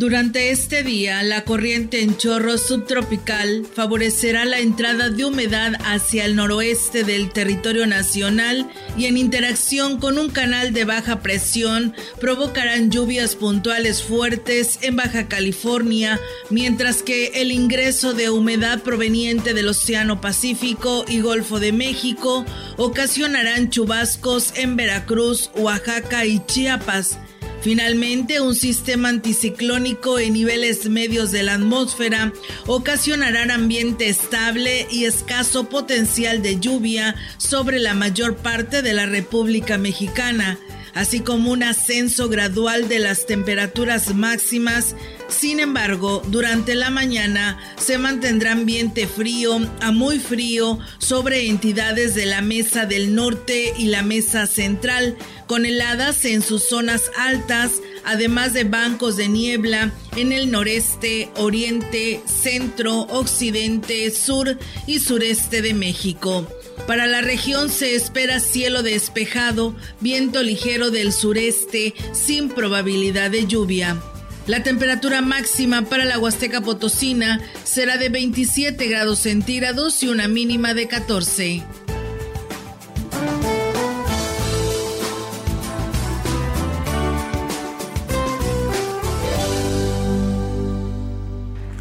Durante este día, la corriente en chorro subtropical favorecerá la entrada de humedad hacia el noroeste del territorio nacional y en interacción con un canal de baja presión provocarán lluvias puntuales fuertes en Baja California, mientras que el ingreso de humedad proveniente del Océano Pacífico y Golfo de México ocasionarán chubascos en Veracruz, Oaxaca y Chiapas Finalmente, un sistema anticiclónico en niveles medios de la atmósfera ocasionará ambiente estable y escaso potencial de lluvia sobre la mayor parte de la República Mexicana así como un ascenso gradual de las temperaturas máximas. Sin embargo, durante la mañana se mantendrá ambiente frío a muy frío sobre entidades de la Mesa del Norte y la Mesa Central, con heladas en sus zonas altas, además de bancos de niebla en el noreste, oriente, centro, occidente, sur y sureste de México. Para la región se espera cielo despejado, viento ligero del sureste, sin probabilidad de lluvia. La temperatura máxima para la Huasteca Potosina será de 27 grados centígrados y una mínima de 14.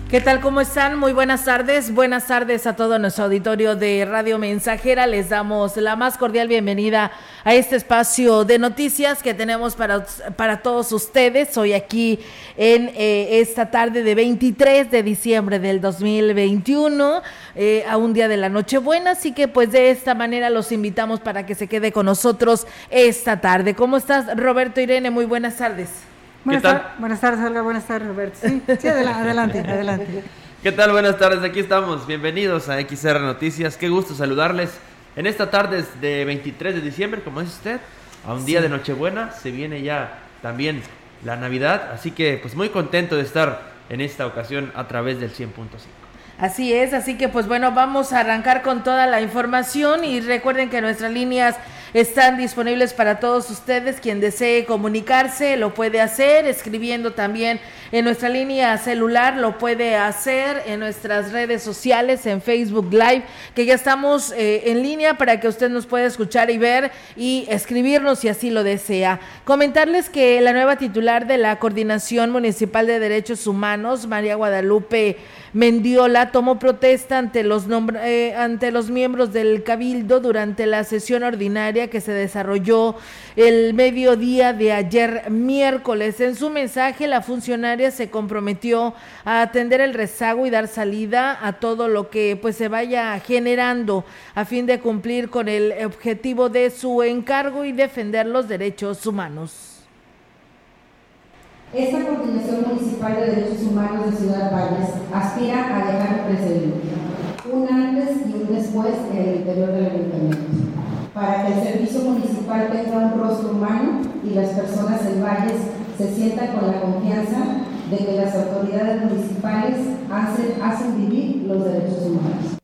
¿Qué tal? ¿Cómo están? Muy buenas tardes. Buenas tardes a todo nuestro auditorio de Radio Mensajera. Les damos la más cordial bienvenida a este espacio de noticias que tenemos para, para todos ustedes hoy aquí en eh, esta tarde de 23 de diciembre del 2021, eh, a un día de la Nochebuena. Así que pues de esta manera los invitamos para que se quede con nosotros esta tarde. ¿Cómo estás, Roberto Irene? Muy buenas tardes. Buenas, tardes, Olga. Buenas tardes, Roberto. Sí, sí adelante, adelante. ¿Qué tal? Buenas tardes. Aquí estamos. Bienvenidos a XR Noticias. Qué gusto saludarles. En esta tarde de 23 de diciembre, como dice usted, a un día de Nochebuena, se viene ya también la Navidad. Así que, pues muy contento de estar en esta ocasión a través del 100.5. Así es, así que pues bueno, vamos a arrancar con toda la información y recuerden que nuestras líneas están disponibles para todos ustedes. Quien desee comunicarse lo puede hacer, escribiendo también en nuestra línea celular, lo puede hacer en nuestras redes sociales, en Facebook Live, que ya estamos eh, en línea para que usted nos pueda escuchar y ver y escribirnos si así lo desea. Comentarles que la nueva titular de la Coordinación Municipal de Derechos Humanos, María Guadalupe Mendiola, tomó protesta ante los, eh, ante los miembros del Cabildo durante la sesión ordinaria que se desarrolló el mediodía de ayer miércoles. En su mensaje, la funcionaria se comprometió a atender el rezago y dar salida a todo lo que pues se vaya generando a fin de cumplir con el objetivo de su encargo y defender los derechos humanos. Esta Coordinación Municipal de Derechos Humanos de Ciudad Valles aspira a dejar un precedente, un antes y un después en el interior del ayuntamiento para que el servicio municipal tenga un rostro humano y las personas en Valles se sientan con la confianza de que las autoridades municipales hacen, hacen vivir los derechos humanos.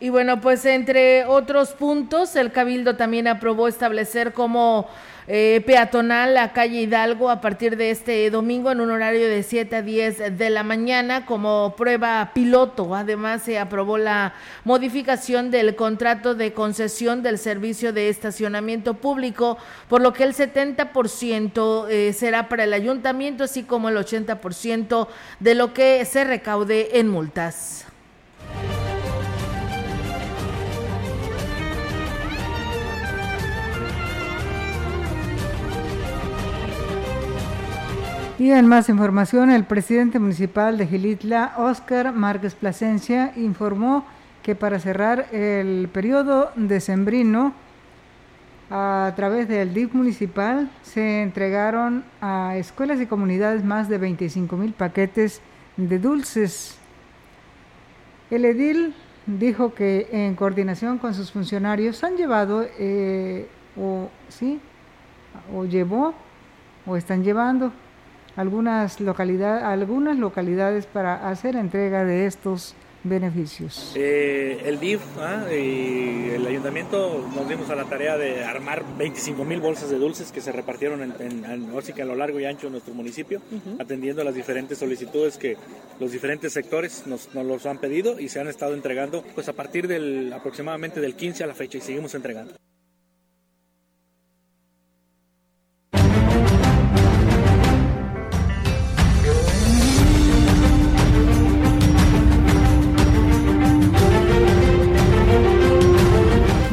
Y bueno, pues entre otros puntos, el Cabildo también aprobó establecer como eh, peatonal la calle Hidalgo a partir de este domingo en un horario de 7 a 10 de la mañana como prueba piloto. Además, se aprobó la modificación del contrato de concesión del servicio de estacionamiento público, por lo que el 70% eh, será para el ayuntamiento, así como el 80% de lo que se recaude en multas. Y en más información, el presidente municipal de Gilitla, Óscar Márquez Plasencia, informó que para cerrar el periodo decembrino, a través del DIF municipal se entregaron a escuelas y comunidades más de 25 mil paquetes de dulces. El edil dijo que en coordinación con sus funcionarios han llevado eh, o sí o llevó o están llevando algunas localidades algunas localidades para hacer entrega de estos beneficios? Eh, el DIF ¿ah? y el ayuntamiento nos dimos a la tarea de armar 25 mil bolsas de dulces que se repartieron en, en, a lo largo y ancho de nuestro municipio, atendiendo a las diferentes solicitudes que los diferentes sectores nos, nos, los han pedido y se han estado entregando pues a partir del aproximadamente del 15 a la fecha y seguimos entregando.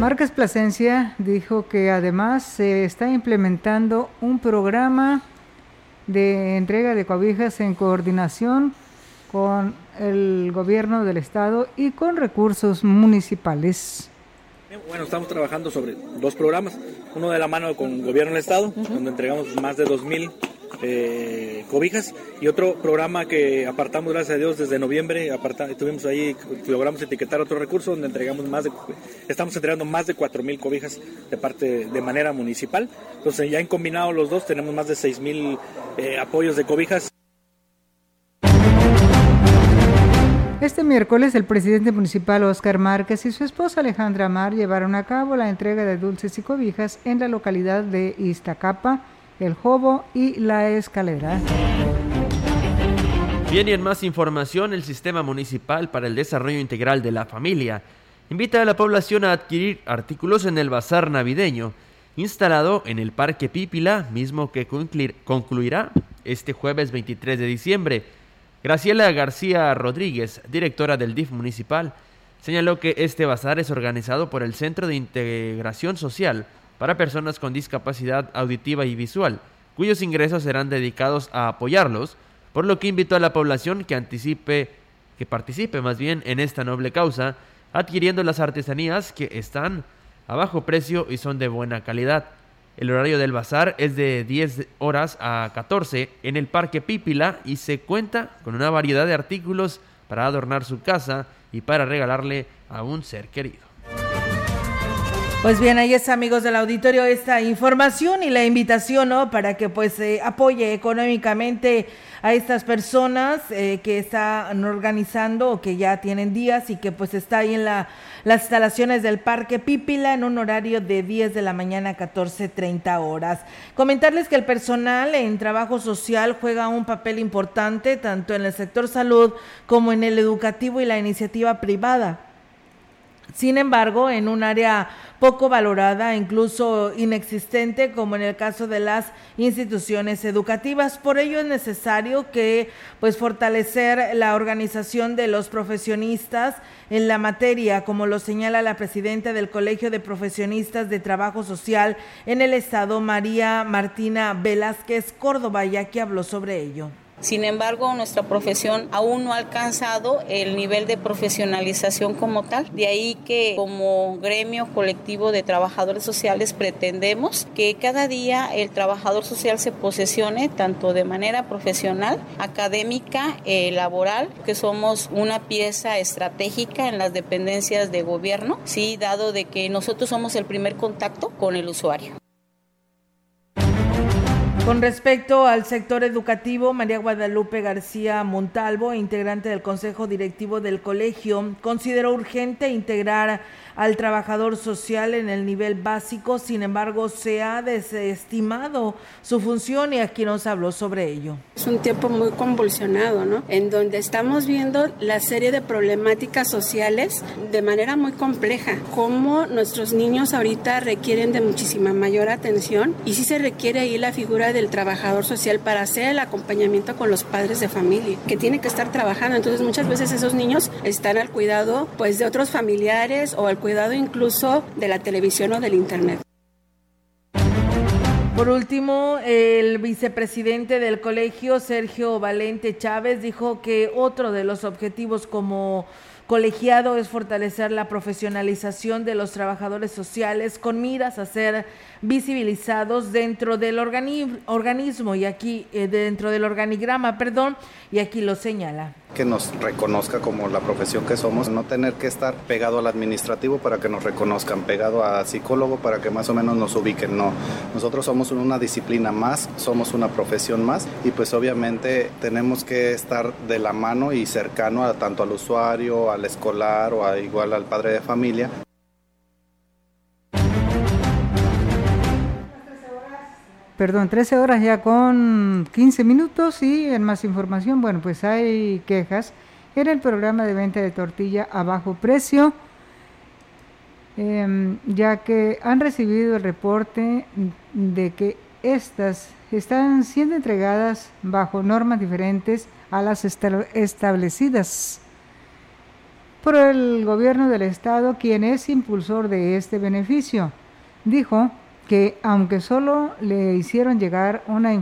Márquez Plasencia dijo que además se está implementando un programa de entrega de cobijas en coordinación con el gobierno del estado y con recursos municipales. Bueno, estamos trabajando sobre dos programas, uno de la mano con el gobierno del estado, donde entregamos más de 2.000 eh, cobijas y otro programa que apartamos gracias a Dios desde noviembre tuvimos ahí logramos etiquetar otro recurso donde entregamos más de estamos entregando más de 4000 cobijas de parte de manera municipal. Entonces ya en combinado los dos tenemos más de 6000 eh, apoyos de cobijas. Este miércoles el presidente municipal Oscar Márquez y su esposa Alejandra Mar llevaron a cabo la entrega de dulces y cobijas en la localidad de Iztacapa, el Jobo y la Escalera. Bien, y en más información, el Sistema Municipal para el Desarrollo Integral de la Familia invita a la población a adquirir artículos en el bazar navideño instalado en el Parque Pípila, mismo que concluirá este jueves 23 de diciembre. Graciela García Rodríguez, directora del DIF municipal, señaló que este bazar es organizado por el Centro de Integración Social para personas con discapacidad auditiva y visual, cuyos ingresos serán dedicados a apoyarlos, por lo que invitó a la población que anticipe, que participe más bien en esta noble causa, adquiriendo las artesanías que están a bajo precio y son de buena calidad. El horario del bazar es de 10 horas a 14 en el Parque Pípila y se cuenta con una variedad de artículos para adornar su casa y para regalarle a un ser querido. Pues bien, ahí está, amigos del auditorio, esta información y la invitación, ¿no? Para que pues se apoye económicamente a estas personas eh, que están organizando o que ya tienen días y que pues está ahí en la, las instalaciones del Parque Pípila en un horario de 10 de la mañana a 14.30 horas. Comentarles que el personal en trabajo social juega un papel importante tanto en el sector salud como en el educativo y la iniciativa privada. Sin embargo, en un área poco valorada, incluso inexistente, como en el caso de las instituciones educativas. Por ello es necesario que pues fortalecer la organización de los profesionistas en la materia, como lo señala la presidenta del Colegio de Profesionistas de Trabajo Social en el Estado, María Martina Velázquez Córdoba, ya que habló sobre ello. Sin embargo, nuestra profesión aún no ha alcanzado el nivel de profesionalización como tal. De ahí que como gremio colectivo de trabajadores sociales pretendemos que cada día el trabajador social se posesione tanto de manera profesional, académica, eh, laboral, que somos una pieza estratégica en las dependencias de gobierno, sí, dado de que nosotros somos el primer contacto con el usuario. Con respecto al sector educativo, María Guadalupe García Montalvo, integrante del Consejo Directivo del Colegio, consideró urgente integrar al trabajador social en el nivel básico, sin embargo se ha desestimado su función y aquí nos habló sobre ello. Es un tiempo muy convulsionado, ¿no? En donde estamos viendo la serie de problemáticas sociales de manera muy compleja, cómo nuestros niños ahorita requieren de muchísima mayor atención y sí se requiere ahí la figura del trabajador social para hacer el acompañamiento con los padres de familia, que tiene que estar trabajando. Entonces muchas veces esos niños están al cuidado pues de otros familiares o al cuidado incluso de la televisión o del Internet. Por último, el vicepresidente del colegio, Sergio Valente Chávez, dijo que otro de los objetivos como colegiado es fortalecer la profesionalización de los trabajadores sociales con miras a ser visibilizados dentro del organismo y aquí eh, dentro del organigrama, perdón, y aquí lo señala que nos reconozca como la profesión que somos, no tener que estar pegado al administrativo para que nos reconozcan, pegado a psicólogo para que más o menos nos ubiquen, no. Nosotros somos una disciplina más, somos una profesión más y pues obviamente tenemos que estar de la mano y cercano a, tanto al usuario, al escolar o a, igual al padre de familia. Perdón, 13 horas ya con 15 minutos y en más información, bueno, pues hay quejas en el programa de venta de tortilla a bajo precio, em, ya que han recibido el reporte de que estas están siendo entregadas bajo normas diferentes a las establecidas por el gobierno del estado, quien es impulsor de este beneficio. Dijo que aunque solo le hicieron llegar una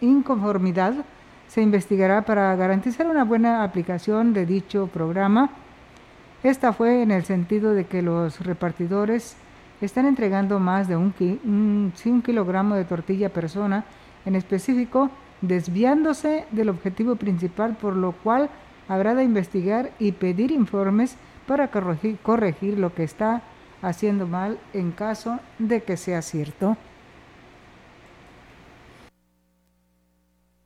inconformidad, se investigará para garantizar una buena aplicación de dicho programa. Esta fue en el sentido de que los repartidores están entregando más de un, un kilogramo de tortilla persona, en específico desviándose del objetivo principal, por lo cual habrá de investigar y pedir informes para corregir, corregir lo que está haciendo mal en caso de que sea cierto.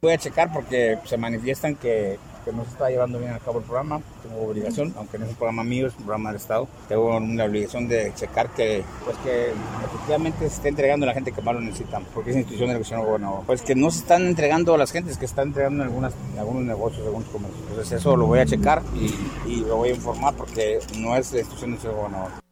Voy a checar porque se manifiestan que, no se está llevando bien a cabo el programa. Tengo obligación, aunque no es un programa mío, es un programa del Estado. Tengo una obligación de checar que, pues que efectivamente se esté entregando a la gente que más lo necesita, porque es institución de educación gobernador. Pues que no se están entregando a las gentes que están entregando en algunas, algunos negocios, algunos comercios. Entonces eso lo voy a checar y, y lo voy a informar porque no es la institución de gobernador.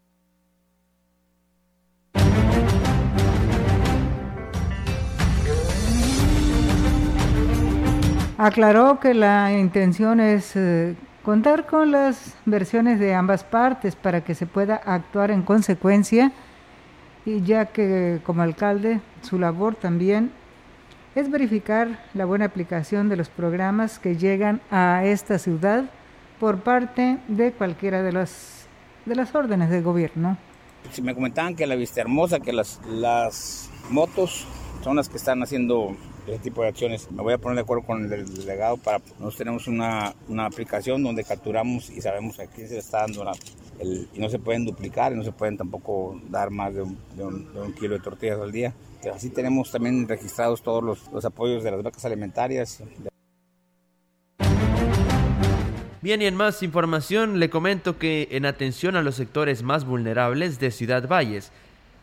Aclaró que la intención es eh, contar con las versiones de ambas partes para que se pueda actuar en consecuencia y ya que como alcalde su labor también es verificar la buena aplicación de los programas que llegan a esta ciudad por parte de cualquiera de las de las órdenes de gobierno. Si me comentaban que la vista hermosa, que las, las motos son las que están haciendo ese tipo de acciones. Me voy a poner de acuerdo con el delegado para... Nosotros tenemos una, una aplicación donde capturamos y sabemos a quién se le está dando la, el, y no se pueden duplicar y no se pueden tampoco dar más de un, de un, kilo de tortillas al día. Pero así tenemos también registrados todos los, los apoyos de las vacas alimentarias. Bien, y en más información le comento que en atención a los sectores más vulnerables de Ciudad Valles,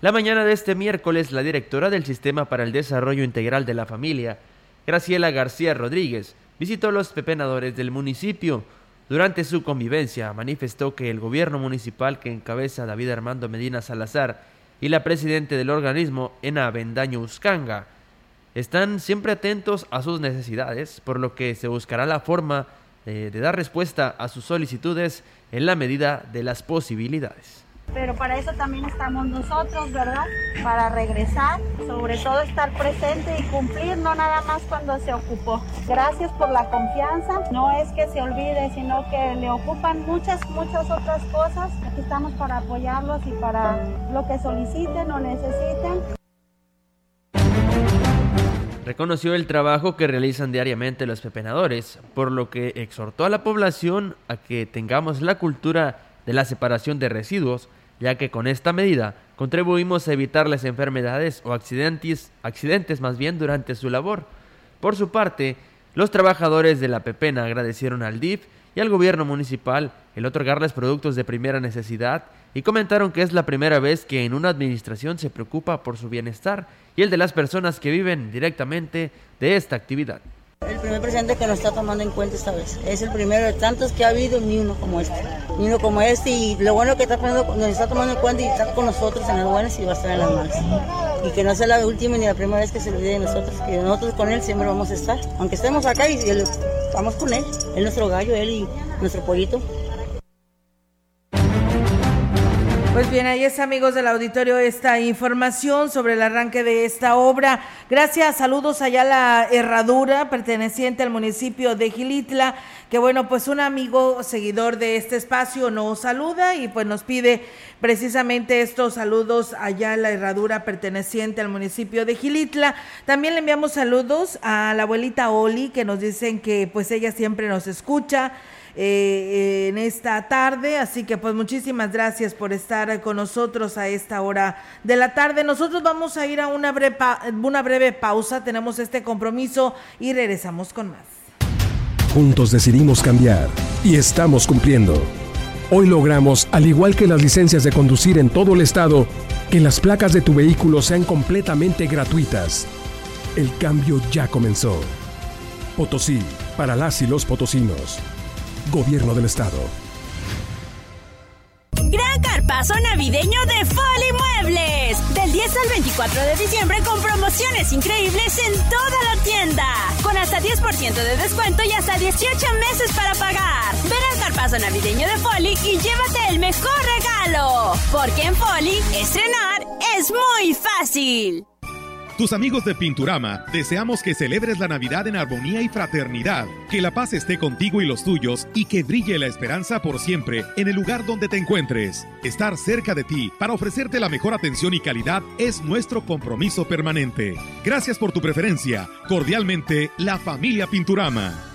la mañana de este miércoles, la directora del Sistema para el Desarrollo Integral de la Familia, Graciela García Rodríguez, visitó los pepenadores del municipio. Durante su convivencia, manifestó que el gobierno municipal que encabeza David Armando Medina Salazar y la presidenta del organismo, Ena Bendaño Uscanga, están siempre atentos a sus necesidades, por lo que se buscará la forma de, de dar respuesta a sus solicitudes en la medida de las posibilidades pero para eso también estamos nosotros, ¿verdad? Para regresar, sobre todo estar presente y cumplir, no nada más cuando se ocupó. Gracias por la confianza, no es que se olvide, sino que le ocupan muchas, muchas otras cosas. Aquí estamos para apoyarlos y para lo que soliciten o necesiten. Reconoció el trabajo que realizan diariamente los pepenadores, por lo que exhortó a la población a que tengamos la cultura de la separación de residuos ya que con esta medida contribuimos a evitar las enfermedades o accidentes, accidentes más bien durante su labor. Por su parte, los trabajadores de la Pepena agradecieron al DIF y al gobierno municipal el otorgarles productos de primera necesidad y comentaron que es la primera vez que en una administración se preocupa por su bienestar y el de las personas que viven directamente de esta actividad. El primer presidente que nos está tomando en cuenta esta vez. Es el primero de tantos que ha habido, ni uno como este. Ni uno como este. Y lo bueno que está nos está tomando en cuenta y está con nosotros en las buenas y va a estar en las malas. Y que no sea la última ni la primera vez que se olvide de nosotros, que nosotros con él siempre vamos a estar. Aunque estemos acá y, vamos con él. Él nuestro gallo, él y nuestro pollito. Pues bien, ahí es amigos del auditorio esta información sobre el arranque de esta obra. Gracias, saludos allá a la herradura perteneciente al municipio de Gilitla, que bueno, pues un amigo seguidor de este espacio nos saluda y pues nos pide precisamente estos saludos allá a la herradura perteneciente al municipio de Gilitla. También le enviamos saludos a la abuelita Oli, que nos dicen que pues ella siempre nos escucha eh, en esta tarde. Así que pues muchísimas gracias por estar con nosotros a esta hora de la tarde. Nosotros vamos a ir a una breve, una breve pausa, tenemos este compromiso y regresamos con más. Juntos decidimos cambiar y estamos cumpliendo. Hoy logramos, al igual que las licencias de conducir en todo el estado, que las placas de tu vehículo sean completamente gratuitas. El cambio ya comenzó. Potosí, para las y los potosinos. Gobierno del Estado. Gran carpazo navideño de Foli Muebles. Del 10 al 24 de diciembre con promociones increíbles en toda la tienda. Con hasta 10% de descuento y hasta 18 meses para pagar. Ven al carpazo navideño de Foli y llévate el mejor regalo. Porque en Foli, estrenar es muy fácil. Tus amigos de Pinturama deseamos que celebres la Navidad en armonía y fraternidad, que la paz esté contigo y los tuyos y que brille la esperanza por siempre en el lugar donde te encuentres. Estar cerca de ti para ofrecerte la mejor atención y calidad es nuestro compromiso permanente. Gracias por tu preferencia. Cordialmente, la familia Pinturama.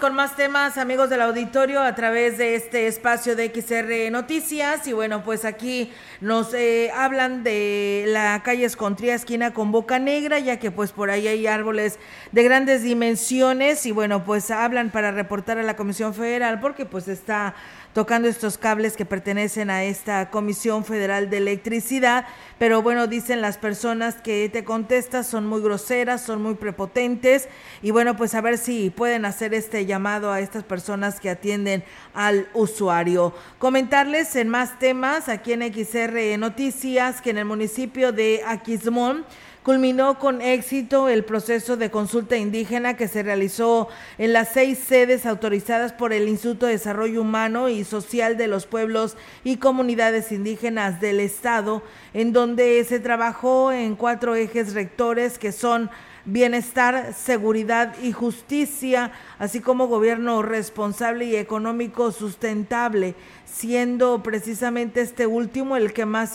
Con más temas, amigos del auditorio, a través de este espacio de XR Noticias. Y bueno, pues aquí nos eh, hablan de la calle Escontría, esquina con Boca Negra, ya que pues por ahí hay árboles de grandes dimensiones. Y bueno, pues hablan para reportar a la Comisión Federal, porque pues está tocando estos cables que pertenecen a esta Comisión Federal de Electricidad, pero bueno, dicen las personas que te contestas son muy groseras, son muy prepotentes y bueno, pues a ver si pueden hacer este llamado a estas personas que atienden al usuario. Comentarles en más temas aquí en XR Noticias que en el municipio de Aquismón culminó con éxito el proceso de consulta indígena que se realizó en las seis sedes autorizadas por el Instituto de Desarrollo Humano y Social de los Pueblos y Comunidades Indígenas del Estado, en donde se trabajó en cuatro ejes rectores que son bienestar, seguridad y justicia, así como gobierno responsable y económico sustentable, siendo precisamente este último el que más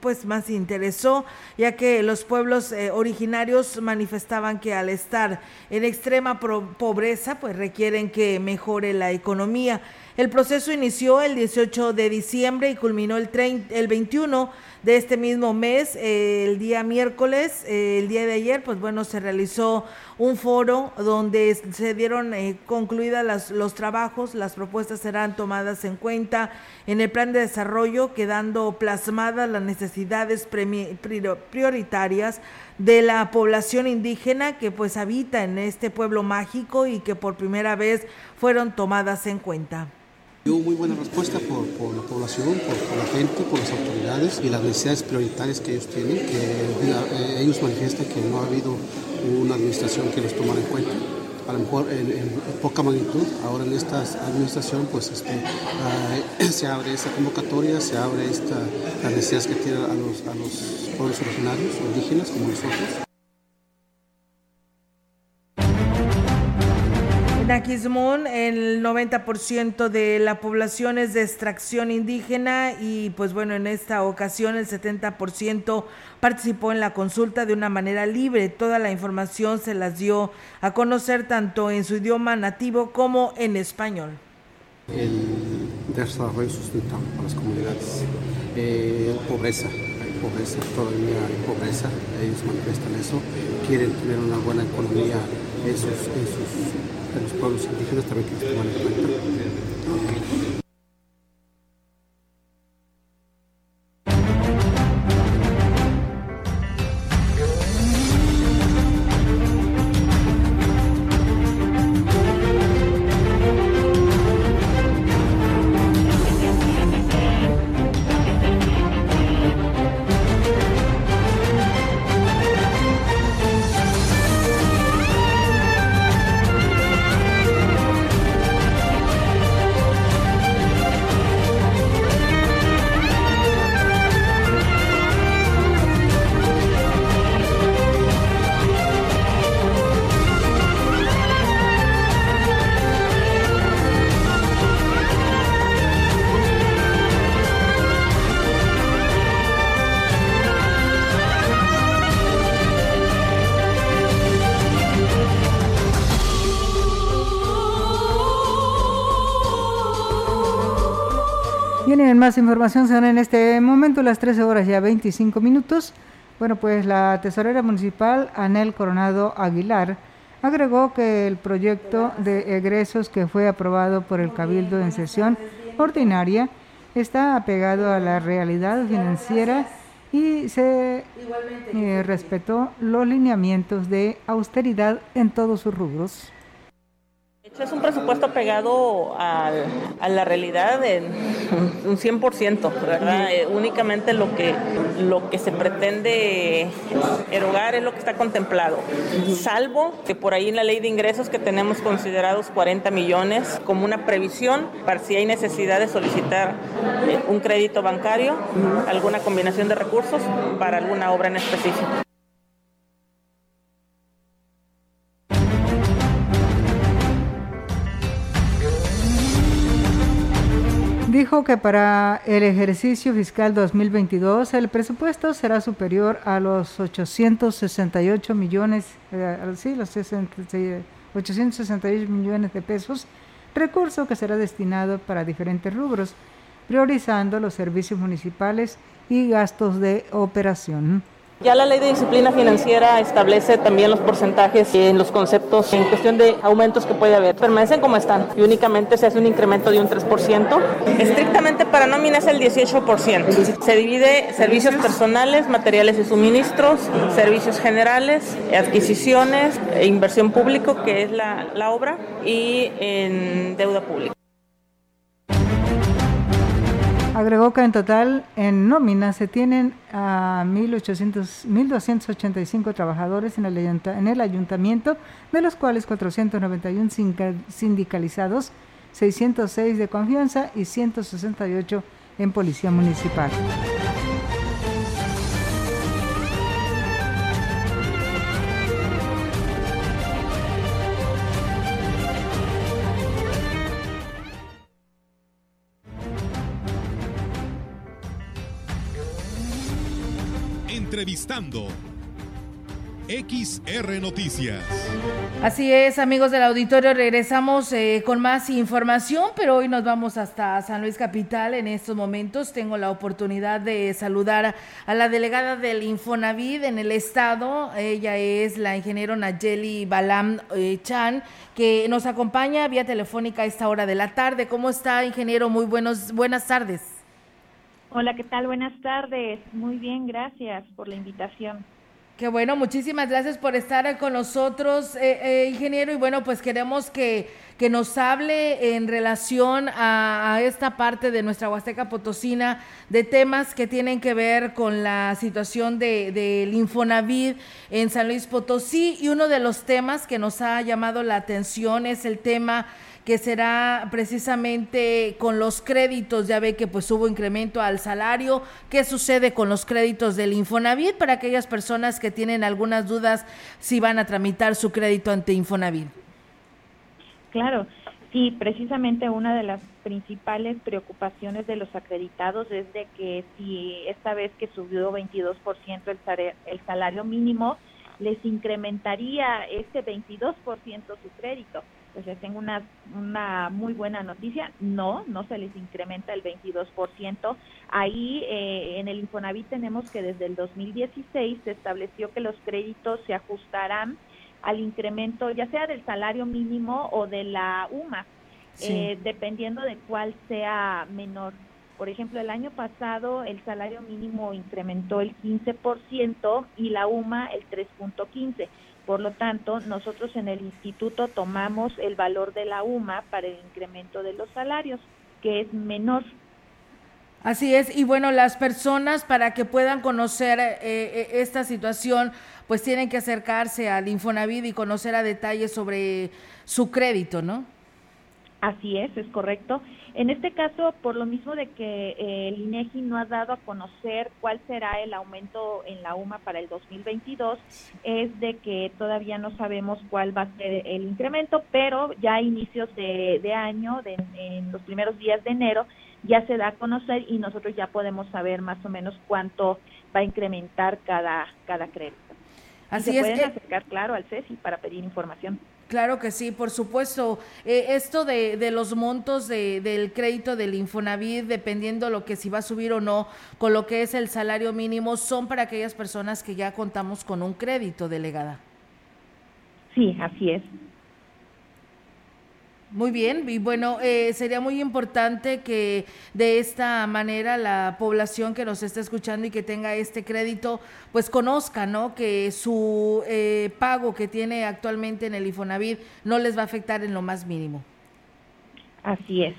pues más interesó, ya que los pueblos eh, originarios manifestaban que al estar en extrema pobreza, pues requieren que mejore la economía. El proceso inició el 18 de diciembre y culminó el, el 21 de este mismo mes, el día miércoles, eh, el día de ayer, pues bueno, se realizó un foro donde se dieron eh, concluidas los trabajos, las propuestas serán tomadas en cuenta en el plan de desarrollo, quedando plasmadas las necesidades prioritarias de la población indígena que pues habita en este pueblo mágico y que por primera vez fueron tomadas en cuenta. Hubo muy buena respuesta por, la población, por, la gente, por las autoridades y las necesidades prioritarias que ellos tienen, que eh, ellos manifiestan que no ha habido una administración que los tomara en cuenta a lo mejor en, poca magnitud. Ahora en esta administración pues este, ah, se abre esta convocatoria, se abre esta, las necesidades que tienen a los pueblos originarios, indígenas como nosotros. Aquismón, el 90% de la población es de extracción indígena y pues bueno, en esta ocasión el 70% participó en la consulta de una manera libre. Toda la información se las dio a conocer tanto en su idioma nativo como en español. El desarrollo sustentable para las comunidades, eh, pobreza, pobreza, todavía hay pobreza, ellos manifiestan eso, quieren tener una buena economía esos, esos, de los pueblos indígenas también que se toman en cuenta. Más información son en este momento las 13 horas ya 25 minutos. Bueno, pues la tesorera municipal Anel Coronado Aguilar agregó que el proyecto de egresos que fue aprobado por el Cabildo en sesión ordinaria está apegado a la realidad financiera y se eh, respetó los lineamientos de austeridad en todos sus rubros. Es un presupuesto pegado a la realidad en un 100%, ¿verdad? Eh, únicamente lo que, lo que se pretende erogar es lo que está contemplado, salvo que por ahí en la ley de ingresos que tenemos considerados 40 millones como una previsión para si hay necesidad de solicitar eh, un crédito bancario, alguna combinación de recursos para alguna obra en específico. Dijo que para el ejercicio fiscal 2022 el presupuesto será superior a los 868 millones, eh, sí, los 868 millones de pesos, recurso que será destinado para diferentes rubros, priorizando los servicios municipales y gastos de operación. Ya la ley de disciplina financiera establece también los porcentajes en los conceptos en cuestión de aumentos que puede haber. Permanecen como están y únicamente se hace un incremento de un 3%. Estrictamente para nómina es el 18%. Se divide servicios personales, materiales y suministros, servicios generales, adquisiciones, e inversión público, que es la, la obra, y en deuda pública. Agregó que en total en nómina se tienen a 1.285 trabajadores en el, en el ayuntamiento, de los cuales 491 sindicalizados, 606 de confianza y 168 en policía municipal. XR Noticias. Así es, amigos del auditorio, regresamos eh, con más información, pero hoy nos vamos hasta San Luis Capital. En estos momentos tengo la oportunidad de saludar a la delegada del Infonavid en el estado. Ella es la ingeniero Nayeli Balam eh, Chan, que nos acompaña vía telefónica a esta hora de la tarde. ¿Cómo está, ingeniero? Muy buenos, buenas tardes. Hola, ¿qué tal? Buenas tardes. Muy bien, gracias por la invitación. Qué bueno, muchísimas gracias por estar con nosotros, eh, eh, ingeniero. Y bueno, pues queremos que, que nos hable en relación a, esta parte de nuestra Huasteca Potosina de temas que tienen que ver con la situación del de, Infonavit en San Luis Potosí. Y uno de los temas que nos ha llamado la atención es el tema que será precisamente con los créditos, ya ve que pues hubo incremento al salario, ¿qué sucede con los créditos del Infonavit para aquellas personas que tienen algunas dudas si van a tramitar su crédito ante Infonavit? Claro, sí, precisamente una de las principales preocupaciones de los acreditados es de que si esta vez que subió 22% el, el salario mínimo, les incrementaría este 22% su crédito. Pues les tengo una, una muy buena noticia, no, no se les incrementa el 22%. Ahí eh, en el Infonavit tenemos que desde el 2016 se estableció que los créditos se ajustarán al incremento ya sea del salario mínimo o de la UMA, eh, dependiendo de cuál sea menor. Por ejemplo, el año pasado el salario mínimo incrementó el 15% y la UMA el 3.15%. Por lo tanto, nosotros en el instituto tomamos el valor de la UMA para el incremento de los salarios, que es menor. Así es, y bueno, las personas para que puedan conocer eh, eh, esta situación, pues tienen que acercarse al Infonavit y conocer a detalle sobre su crédito, ¿no? Así es, es correcto. En este caso, por lo mismo de que eh, el INEGI no ha dado a conocer cuál será el aumento en la UMA para el 2022, es de que todavía no sabemos cuál va a ser el incremento, pero ya a inicios de, año, en los primeros días de enero, ya se da a conocer y nosotros ya podemos saber más o menos cuánto va a incrementar cada, cada crédito. Así se pueden acercar, claro, al CESI para pedir información. Claro que sí, por supuesto. Eh, esto de, de, los montos de, del crédito del Infonavit, dependiendo lo que si va a subir o no, con lo que es el salario mínimo, son para aquellas personas que ya contamos con un crédito, delegada. Sí, así es. Muy bien, y bueno, eh, sería muy importante que de esta manera la población que nos está escuchando y que tenga este crédito, pues conozca, ¿no? Que su eh, pago que tiene actualmente en el Infonavit no les va a afectar en lo más mínimo. Así es,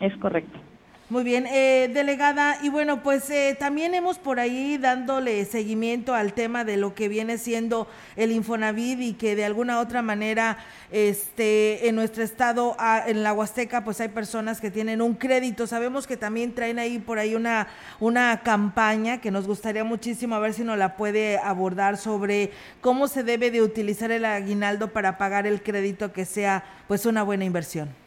es correcto. Muy bien, eh, delegada, y bueno, pues eh, también hemos por ahí dándole seguimiento al tema de lo que viene siendo el Infonavit y que de alguna otra manera este, en nuestro estado, en la Huasteca, pues hay personas que tienen un crédito. Sabemos que también traen ahí por ahí una, una campaña que nos gustaría muchísimo a ver si nos la puede abordar sobre cómo se debe de utilizar el aguinaldo para pagar el crédito que sea pues una buena inversión.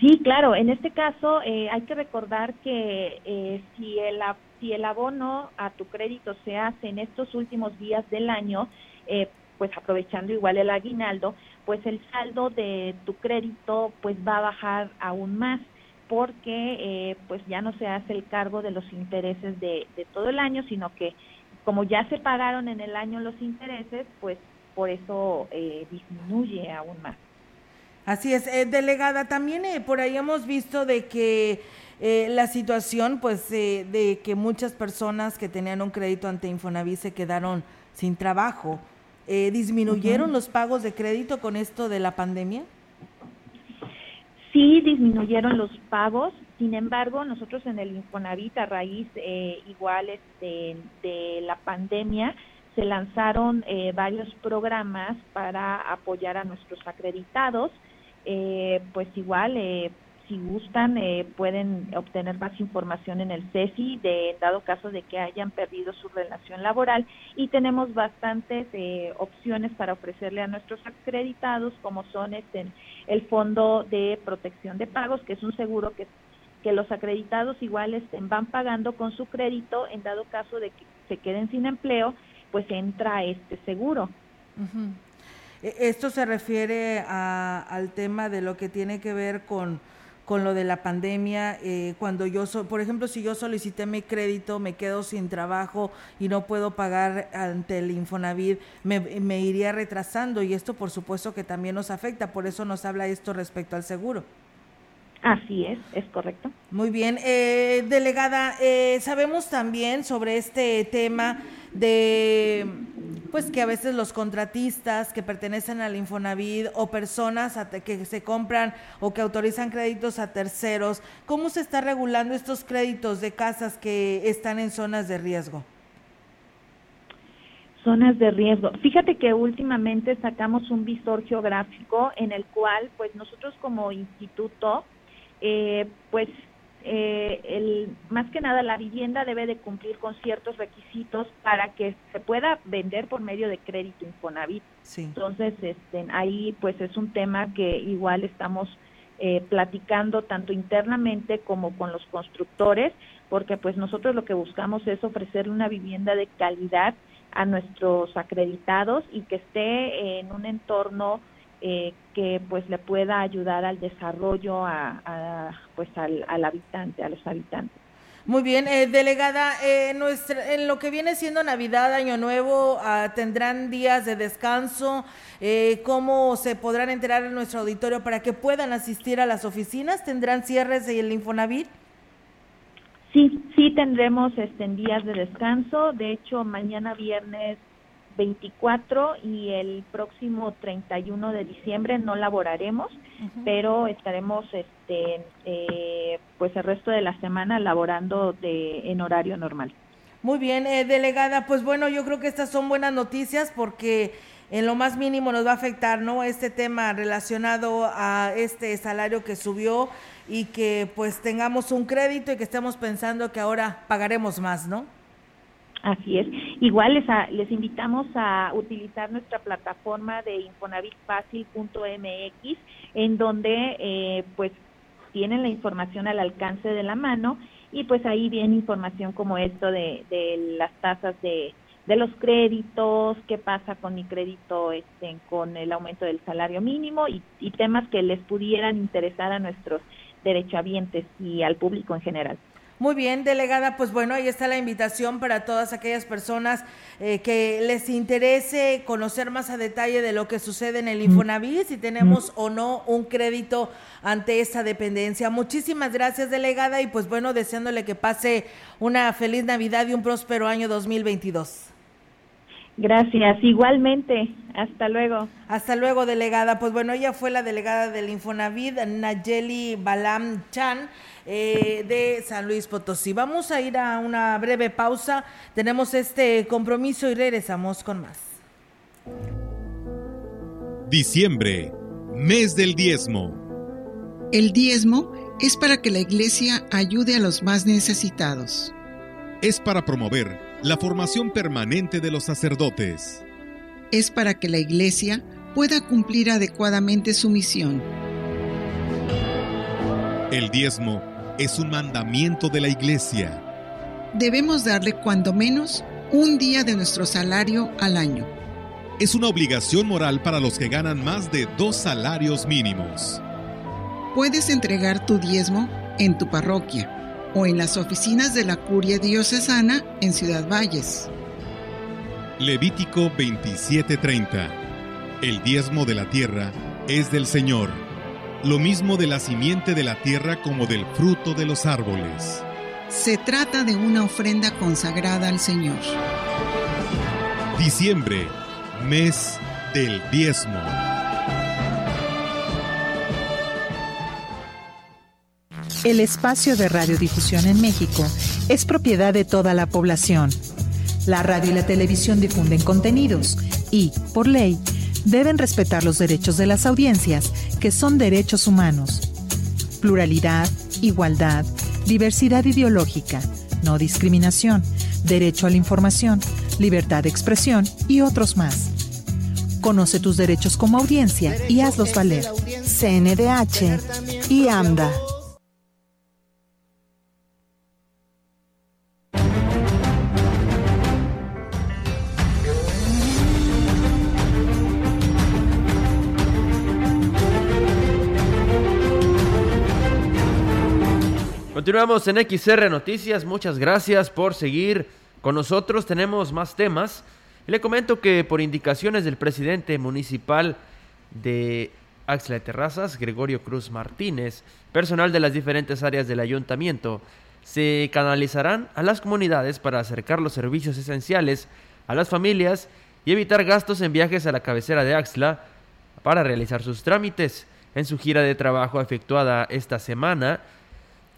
Sí, claro. En este caso eh, hay que recordar que eh, si, el, si el abono a tu crédito se hace en estos últimos días del año, eh, pues aprovechando igual el aguinaldo, pues el saldo de tu crédito pues va a bajar aún más porque pues ya no se hace el cargo de los intereses de, de todo el año, sino que como ya se pagaron en el año los intereses, pues por eso disminuye aún más. Así es, eh, delegada, también eh, por ahí hemos visto de que eh, la situación, pues, de que muchas personas que tenían un crédito ante Infonavit se quedaron sin trabajo. ¿Disminuyeron los pagos de crédito con esto de la pandemia? Sí, disminuyeron los pagos. Sin embargo, nosotros en el Infonavit, a raíz igual este, de la pandemia, se lanzaron varios programas para apoyar a nuestros acreditados eh, pues igual, eh, si gustan, eh, pueden obtener más información en el CESI, de dado caso de que hayan perdido su relación laboral. Y tenemos bastantes opciones para ofrecerle a nuestros acreditados, como son este, el Fondo de Protección de Pagos, que es un seguro que que los acreditados igual estén, van pagando con su crédito en dado caso de que se queden sin empleo, pues entra este seguro. E, esto se refiere al tema de lo que tiene que ver con, con lo de la pandemia. Eh, cuando yo, por ejemplo, si yo solicité mi crédito, me quedo sin trabajo y no puedo pagar ante el Infonavit, me, me iría retrasando y esto por supuesto que también nos afecta. Por eso nos habla esto respecto al seguro. Así es, es correcto. Muy bien. Eh, delegada, eh, sabemos también sobre este tema de pues que a veces los contratistas que pertenecen al Infonavit o personas que se compran o que autorizan créditos a terceros, ¿cómo se está regulando estos créditos de casas que están en zonas de riesgo? Zonas de riesgo. Fíjate que últimamente sacamos un visor geográfico en el cual, pues nosotros como instituto, eh, pues eh, el, más que nada la vivienda debe de cumplir con ciertos requisitos para que se pueda vender por medio de crédito Infonavit. Entonces, este, ahí pues es un tema que igual estamos eh, platicando tanto internamente como con los constructores, porque pues nosotros lo que buscamos es ofrecer una vivienda de calidad a nuestros acreditados y que esté en un entorno eh, que pues le pueda ayudar al desarrollo a, pues al, habitante, a los habitantes. Muy bien, eh, delegada, eh, nuestra, en lo que viene siendo Navidad, Año Nuevo, ah, ¿tendrán días de descanso? Eh, ¿Cómo se podrán enterar en nuestro auditorio para que puedan asistir a las oficinas? ¿Tendrán cierres el Infonavit? Sí, sí tendremos este, días de descanso. De hecho, mañana viernes 24 y el próximo 31 de diciembre no laboraremos, pero estaremos este eh, pues el resto de la semana laborando de en horario normal. Muy bien, eh, delegada, pues bueno, yo creo que estas son buenas noticias porque en lo más mínimo nos va a afectar, ¿no? Este tema relacionado a este salario que subió y que pues tengamos un crédito y que estemos pensando que ahora pagaremos más, ¿no? Así es. Igual les, les invitamos a utilizar nuestra plataforma de infonavitfacil.mx, en donde eh, pues tienen la información al alcance de la mano y pues ahí viene información como esto de, de las tasas de, de los créditos, qué pasa con mi crédito este, con el aumento del salario mínimo y, y temas que les pudieran interesar a nuestros derechohabientes y al público en general. Muy bien, delegada, pues bueno, ahí está la invitación para todas aquellas personas eh, que les interese conocer más a detalle de lo que sucede en el Infonavit, si tenemos o no un crédito ante esta dependencia. Muchísimas gracias, delegada, y pues bueno, deseándole que pase una feliz Navidad y un próspero año 2022. Gracias, igualmente. Hasta luego. Hasta luego, delegada. Pues bueno, ella fue la delegada del Infonavit, Nayeli Balam Chan. Eh, de San Luis Potosí. Vamos a ir a una breve pausa. Tenemos este compromiso y regresamos con más. Diciembre, mes del diezmo. El diezmo es para que la iglesia ayude a los más necesitados. Es para promover la formación permanente de los sacerdotes. Es para que la iglesia pueda cumplir adecuadamente su misión. El diezmo es un mandamiento de la iglesia. Debemos darle cuando menos un día de nuestro salario al año. Es una obligación moral para los que ganan más de dos salarios mínimos. Puedes entregar tu diezmo en tu parroquia o en las oficinas de la Curia Diocesana en Ciudad Valles. Levítico 27:30 El diezmo de la tierra es del Señor lo mismo de la simiente de la tierra como del fruto de los árboles. Se trata de una ofrenda consagrada al Señor. Diciembre, mes del diezmo. El espacio de radiodifusión en México es propiedad de toda la población. La radio y la televisión difunden contenidos y, por ley, deben respetar los derechos de las audiencias, que son derechos humanos. Pluralidad, igualdad, diversidad ideológica, no discriminación, derecho a la información, libertad de expresión y otros más. Conoce tus derechos como audiencia y hazlos valer. CNDH y AMDA. Continuamos en XR Noticias, muchas gracias por seguir con nosotros, tenemos más temas. Le comento que por indicaciones del presidente municipal de Axla de Terrazas, Gregorio Cruz Martínez, personal de las diferentes áreas del ayuntamiento, se canalizarán a las comunidades para acercar los servicios esenciales a las familias y evitar gastos en viajes a la cabecera de Axla para realizar sus trámites. En su gira de trabajo efectuada esta semana,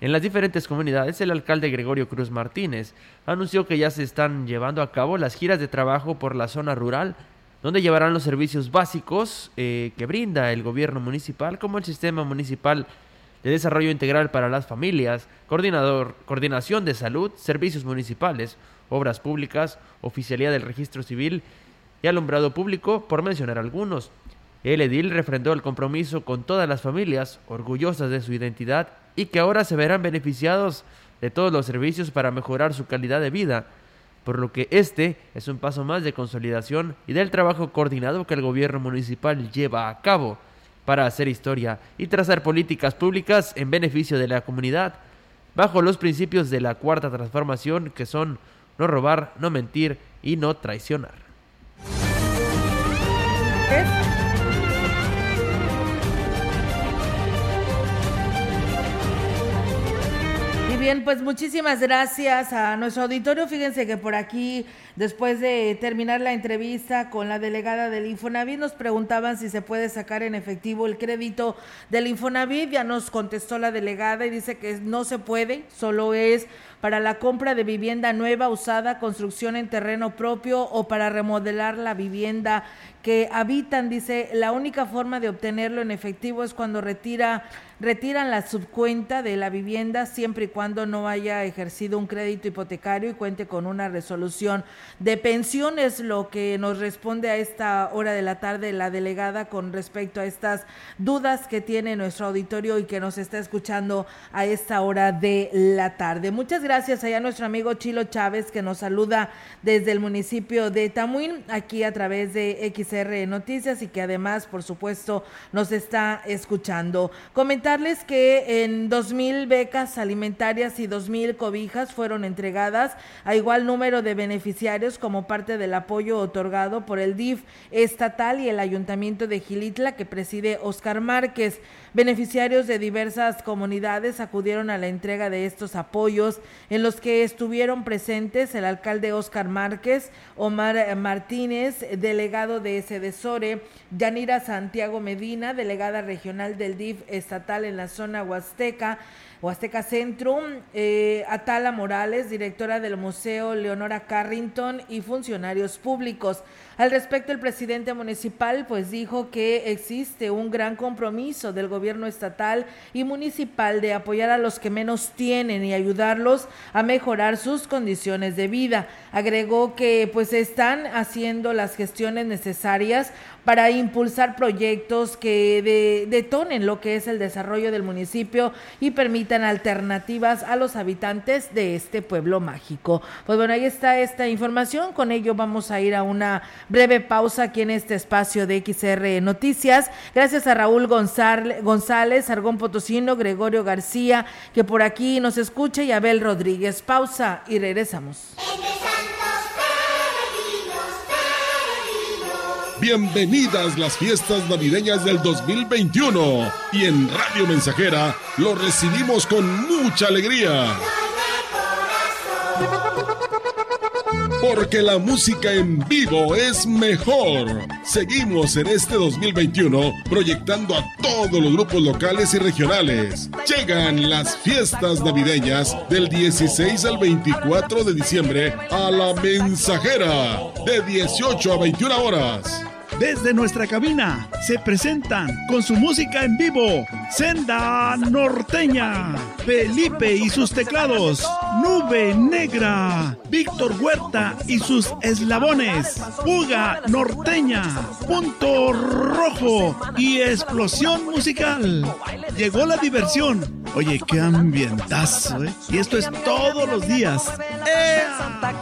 en las diferentes comunidades, el alcalde Gregorio Cruz Martínez anunció que ya se están llevando a cabo las giras de trabajo por la zona rural, donde llevarán los servicios básicos eh, que brinda el gobierno municipal, como el sistema municipal de Desarrollo Integral para las Familias, coordinador, Coordinación de Salud, Servicios Municipales, Obras Públicas, Oficialía del Registro Civil y Alumbrado Público, por mencionar algunos. El edil refrendó el compromiso con todas las familias, orgullosas de su identidad y que ahora se verán beneficiados de todos los servicios para mejorar su calidad de vida, por lo que este es un paso más de consolidación y del trabajo coordinado que el gobierno municipal lleva a cabo para hacer historia y trazar políticas públicas en beneficio de la comunidad, bajo los principios de la cuarta transformación que son no robar, no mentir y no traicionar. Bien, pues muchísimas gracias a nuestro auditorio. Fíjense que por aquí, después de terminar la entrevista con la delegada del Infonavit, nos preguntaban si se puede sacar en efectivo el crédito del Infonavit. Ya nos contestó la delegada y dice que no se puede, solo es para la compra de vivienda nueva, usada, construcción en terreno propio o para remodelar la vivienda que habitan. Dice, la única forma de obtenerlo en efectivo es cuando retira retiran la subcuenta de la vivienda siempre y cuando no haya ejercido un crédito hipotecario y cuente con una resolución de pensión. Es lo que nos responde a esta hora de la tarde la delegada con respecto a estas dudas que tiene nuestro auditorio y que nos está escuchando a esta hora de la tarde. Muchas gracias allá a nuestro amigo Chilo Chávez que nos saluda desde el municipio de Tamuín, aquí a través de XR Noticias y que además, por supuesto, nos está escuchando. Comentar que en 2.000 becas alimentarias y 2.000 cobijas fueron entregadas a igual número de beneficiarios como parte del apoyo otorgado por el DIF estatal y el Ayuntamiento de Gilitla que preside Oscar Márquez. Beneficiarios de diversas comunidades acudieron a la entrega de estos apoyos, en los que estuvieron presentes el alcalde Oscar Márquez, Omar Martínez, delegado de Sedesore, Yanira Santiago Medina, delegada regional del DIF estatal en la zona Huasteca, Huasteca Centro, eh, Atala Morales, directora del Museo Leonora Carrington y funcionarios públicos. Al respecto, el presidente municipal pues dijo que existe un gran compromiso del gobierno estatal y municipal de apoyar a los que menos tienen y ayudarlos a mejorar sus condiciones de vida. Agregó que pues están haciendo las gestiones necesarias para impulsar proyectos que detonen lo que es el desarrollo del municipio y permitan alternativas a los habitantes de este pueblo mágico. Pues bueno, ahí está esta información. Con ello vamos a ir a una breve pausa aquí en este espacio de XR Noticias. Gracias a Raúl González, Argón Potosino, Gregorio García, que por aquí nos escucha, y Abel Rodríguez. Pausa y regresamos. Bienvenidas las fiestas navideñas del 2021 y en Radio Mensajera lo recibimos con mucha alegría. Porque la música en vivo es mejor. Seguimos en este 2021 proyectando a todos los grupos locales y regionales. Llegan las fiestas navideñas del 16 al 24 de diciembre a la mensajera de 18 a 21 horas. Desde nuestra cabina se presentan con su música en vivo Senda Norteña, Felipe y sus teclados, Nube Negra, Víctor Huerta y sus eslabones, Fuga Norteña, Punto Rojo y Explosión Musical. Llegó la diversión. Oye, qué ambientazo, ¿eh? Y esto es todos los días. Santa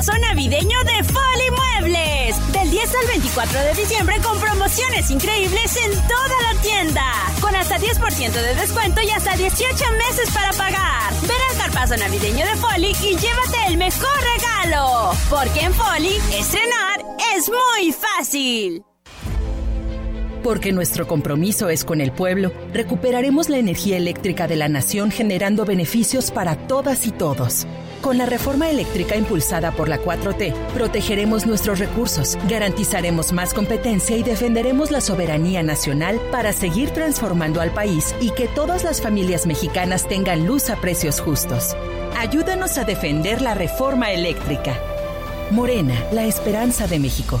Carpazo navideño de Foli Muebles. Del 10 al 24 de diciembre con promociones increíbles en toda la tienda. Con hasta 10% de descuento y hasta 18 meses para pagar. Ven al carpazo navideño de Foli y llévate el mejor regalo. Porque en Foli, estrenar es muy fácil. Porque nuestro compromiso es con el pueblo, recuperaremos la energía eléctrica de la nación generando beneficios para todas y todos. Con la reforma eléctrica impulsada por la 4T, protegeremos nuestros recursos, garantizaremos más competencia y defenderemos la soberanía nacional para seguir transformando al país y que todas las familias mexicanas tengan luz a precios justos. Ayúdanos a defender la reforma eléctrica. Morena, la esperanza de México.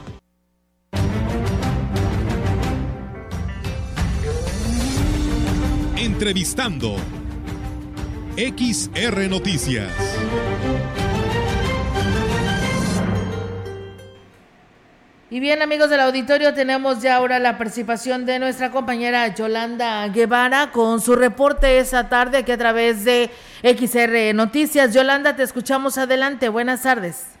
Entrevistando. XR Noticias. Y bien, amigos del auditorio, tenemos ya ahora la participación de nuestra compañera Yolanda Guevara con su reporte esa tarde aquí a través de XR Noticias. Yolanda, te escuchamos adelante. Buenas tardes.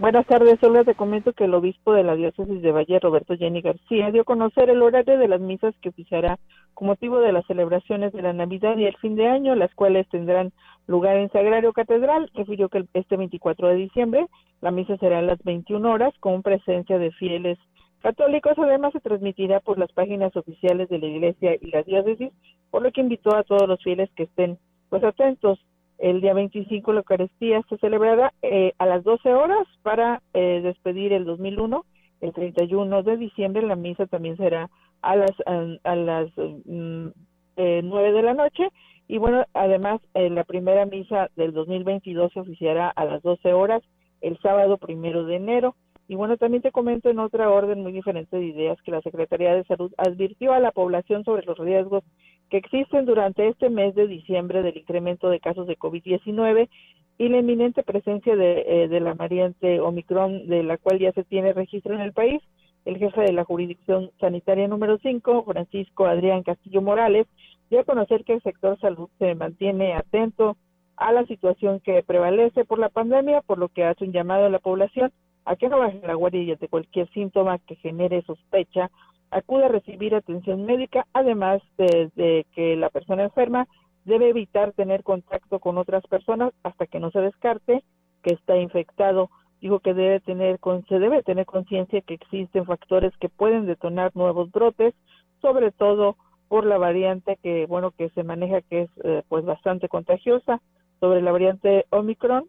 Buenas tardes, solo te comento que el obispo de la diócesis de Valle, Roberto Jenny García, dio a conocer el horario de las misas que oficiará con motivo de las celebraciones de la Navidad y el fin de año, las cuales tendrán lugar en Sagrario Catedral. Refirió que este 24 de diciembre la misa será a las 21 horas con presencia de fieles católicos. Además, se transmitirá por las páginas oficiales de la Iglesia y la diócesis, por lo que invitó a todos los fieles que estén pues atentos. El día 25 la Eucaristía se celebrará eh, a las 12 horas para eh, despedir el 2001. El 31 de diciembre la misa también será a las a, las mm, eh, 9 de la noche y bueno, además eh, la primera misa del 2022 se oficiará a las 12 horas el sábado primero de enero. Y bueno, también te comento en otra orden muy diferente de ideas que la Secretaría de Salud advirtió a la población sobre los riesgos que existen durante este mes de diciembre del incremento de casos de COVID-19 y la inminente presencia de, eh, de, la variante Omicron, de la cual ya se tiene registro en el país. El jefe de la jurisdicción sanitaria número 5, Francisco Adrián Castillo Morales, dio a conocer que el sector salud se mantiene atento a la situación que prevalece por la pandemia, por lo que hace un llamado a la población a que no baje la guardia ante cualquier síntoma que genere sospecha, acude a recibir atención médica, además de, que la persona enferma debe evitar tener contacto con otras personas hasta que no se descarte que está infectado. Dijo que debe tener, se debe tener conciencia que existen factores que pueden detonar nuevos brotes, sobre todo por la variante que, bueno, que se maneja que es eh, pues bastante contagiosa. Sobre la variante Omicron,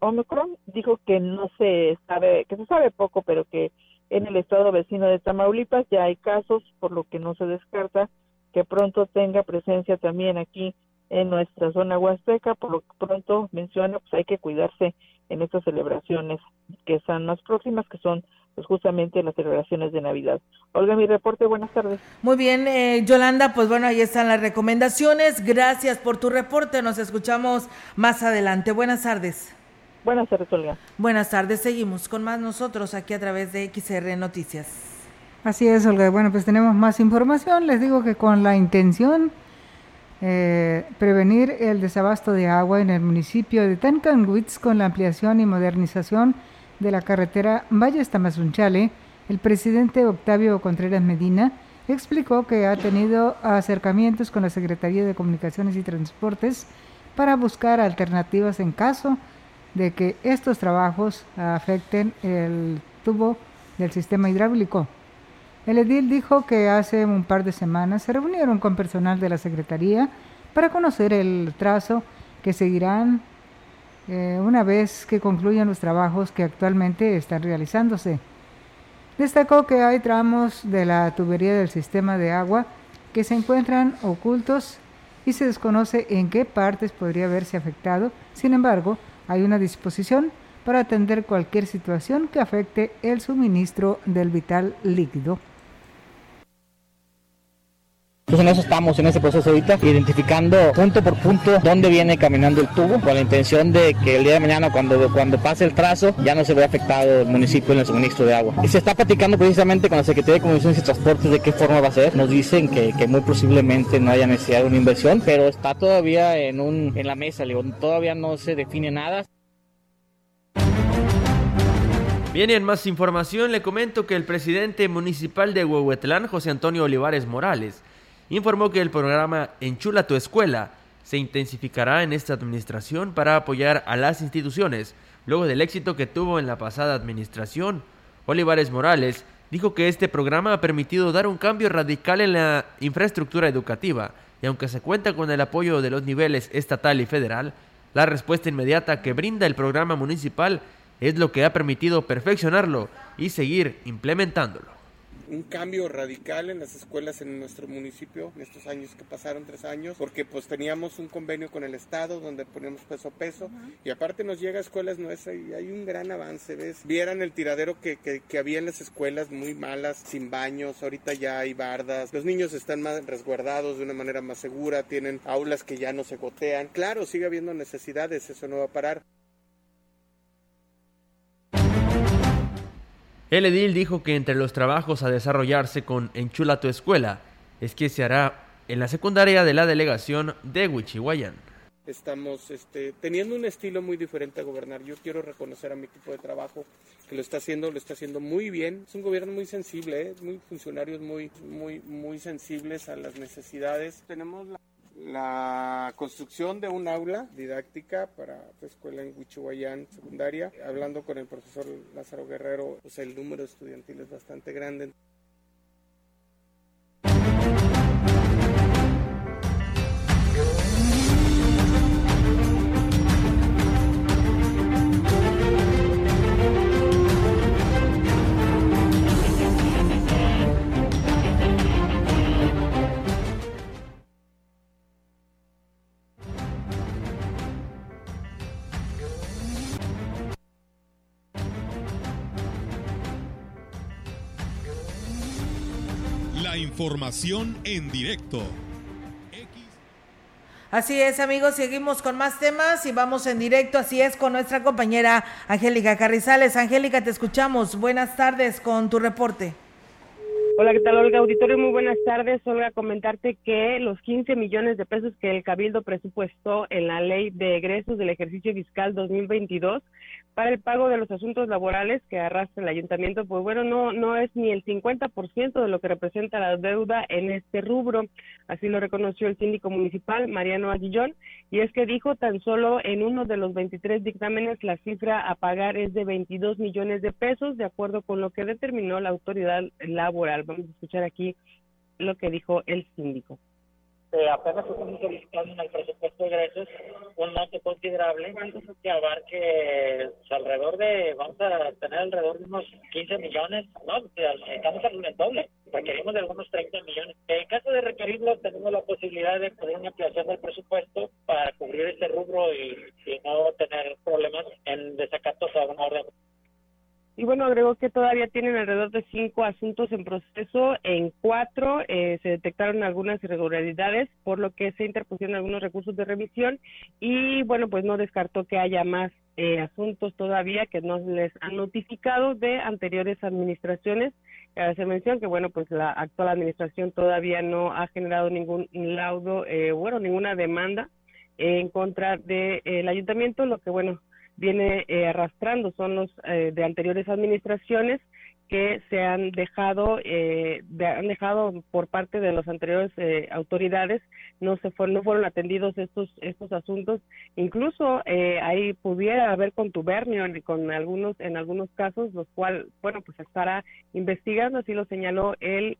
Omicron dijo que no se sabe, que se sabe poco, pero que en el estado vecino de Tamaulipas ya hay casos, por lo que no se descarta que pronto tenga presencia también aquí en nuestra zona huasteca, por lo que pronto menciona, pues hay que cuidarse en estas celebraciones que están más próximas, que son pues justamente las celebraciones de Navidad. Olga, mi reporte, buenas tardes. Muy bien, eh, Yolanda, pues bueno, ahí están las recomendaciones. Gracias por tu reporte, nos escuchamos más adelante. Buenas tardes. Buenas tardes, Olga. Buenas tardes, seguimos con más nosotros aquí a través de XR Noticias. Así es, Olga. Bueno, pues tenemos más información. Les digo que con la intención eh, prevenir el desabasto de agua en el municipio de Tancanwitz con la ampliación y modernización de la carretera Valles Tamazunchale, el presidente Octavio Contreras Medina explicó que ha tenido acercamientos con la Secretaría de Comunicaciones y Transportes para buscar alternativas en caso de que estos trabajos afecten el tubo del sistema hidráulico. El edil dijo que hace un par de semanas se reunieron con personal de la Secretaría para conocer el trazo que seguirán eh, una vez que concluyan los trabajos que actualmente están realizándose. Destacó que hay tramos de la tubería del sistema de agua que se encuentran ocultos y se desconoce en qué partes podría haberse afectado. Sin embargo, hay una disposición para atender cualquier situación que afecte el suministro del vital líquido. Entonces en eso estamos, en ese proceso ahorita, identificando punto por punto dónde viene caminando el tubo, con la intención de que el día de mañana, cuando, cuando pase el trazo, ya no se vea afectado el municipio en el suministro de agua. Y se está platicando precisamente con la Secretaría de Comunicaciones y Transportes de qué forma va a ser. Nos dicen que, que muy posiblemente no haya necesidad de una inversión, pero está todavía en, un, en la mesa, todavía no se define nada. Bien, más información le comento que el presidente municipal de Huehuetlán, José Antonio Olivares Morales, informó que el programa Enchula tu escuela se intensificará en esta administración para apoyar a las instituciones luego del éxito que tuvo en la pasada administración. Olivares Morales dijo que este programa ha permitido dar un cambio radical en la infraestructura educativa y aunque se cuenta con el apoyo de los niveles estatal y federal, la respuesta inmediata que brinda el programa municipal es lo que ha permitido perfeccionarlo y seguir implementándolo un cambio radical en las escuelas en nuestro municipio en estos años que pasaron, tres años, porque pues teníamos un convenio con el Estado donde poníamos peso a peso y aparte nos llega a escuelas nuestras y hay un gran avance, ¿ves? Vieran el tiradero que, que, que, había en las escuelas muy malas, sin baños, ahorita ya hay bardas, los niños están más resguardados de una manera más segura, tienen aulas que ya no se gotean. Claro, sigue habiendo necesidades, eso no va a parar. El edil dijo que entre los trabajos a desarrollarse con Enchula tu escuela es que se hará en la secundaria de la delegación de Huichihuayán. Estamos este, teniendo un estilo muy diferente a gobernar. Yo quiero reconocer a mi equipo de trabajo que lo está haciendo, lo está haciendo muy bien. Es un gobierno muy sensible, ¿eh? muy funcionarios muy, muy, muy sensibles a las necesidades. Tenemos la la construcción de un aula didáctica para la escuela en Huichihuayán secundaria. Hablando con el profesor Lázaro Guerrero, pues el número estudiantil es bastante grande. Información en directo. Así es, amigos, seguimos con más temas y vamos en directo, así es, con nuestra compañera Angélica Carrizales. Angélica, te escuchamos. Buenas tardes con tu reporte. Hola, ¿qué tal, Olga? Auditorio, muy buenas tardes. Olga, comentarte que los 15 millones de pesos que el Cabildo presupuestó en la ley de egresos del ejercicio fiscal 2022 para el pago de los asuntos laborales que arrastra el ayuntamiento, pues bueno, no, no es ni el 50% de lo que representa la deuda en este rubro. Así lo reconoció el síndico municipal, Mariano Aguillón, y es que dijo tan solo en uno de los 23 dictámenes la cifra a pagar es de 22 millones de pesos, de acuerdo con lo que determinó la autoridad laboral. Vamos a escuchar aquí lo que dijo el síndico. Eh, apenas estamos solicitando en el presupuesto de egresos un monto considerable que abarque pues, alrededor de, vamos a tener alrededor de unos 15 millones, no, estamos al doble, requerimos de algunos 30 millones. En caso de requerirlo, tenemos la posibilidad de pedir una ampliación del presupuesto para cubrir este rubro y, y no tener problemas en desacatos a una orden y bueno, agregó que todavía tienen alrededor de cinco asuntos en proceso. En cuatro eh, se detectaron algunas irregularidades, por lo que se interpusieron algunos recursos de revisión. Y bueno, pues no descartó que haya más eh, asuntos todavía que no les han notificado de anteriores administraciones. Se menciona que, bueno, pues la actual administración todavía no ha generado ningún laudo, eh, bueno, ninguna demanda en contra del ayuntamiento, lo que, bueno, viene eh, arrastrando son los eh, de anteriores administraciones que se han dejado eh, han dejado por parte de las anteriores autoridades no se fueron no fueron atendidos estos estos asuntos. Incluso ahí pudiera haber contubernio con algunos en algunos casos los cuales bueno pues estará investigando así lo señaló el